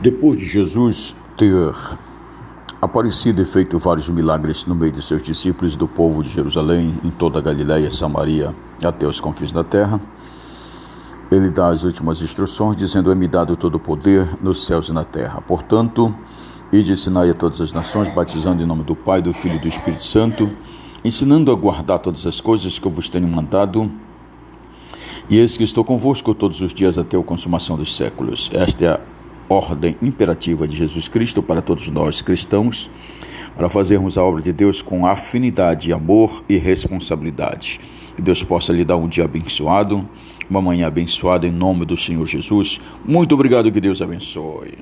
Depois de Jesus ter aparecido e feito vários milagres no meio de seus discípulos do povo de Jerusalém, em toda a Galiléia, Samaria, até os confins da terra, ele dá as últimas instruções, dizendo: É-me dado todo o poder nos céus e na terra. Portanto, ide ensinai a todas as nações, batizando em nome do Pai, do Filho e do Espírito Santo, ensinando a guardar todas as coisas que eu vos tenho mandado. E eis que estou convosco todos os dias até a consumação dos séculos. Esta é a ordem imperativa de Jesus Cristo para todos nós cristãos, para fazermos a obra de Deus com afinidade, amor e responsabilidade. Que Deus possa lhe dar um dia abençoado, uma manhã abençoada em nome do Senhor Jesus. Muito obrigado, que Deus abençoe.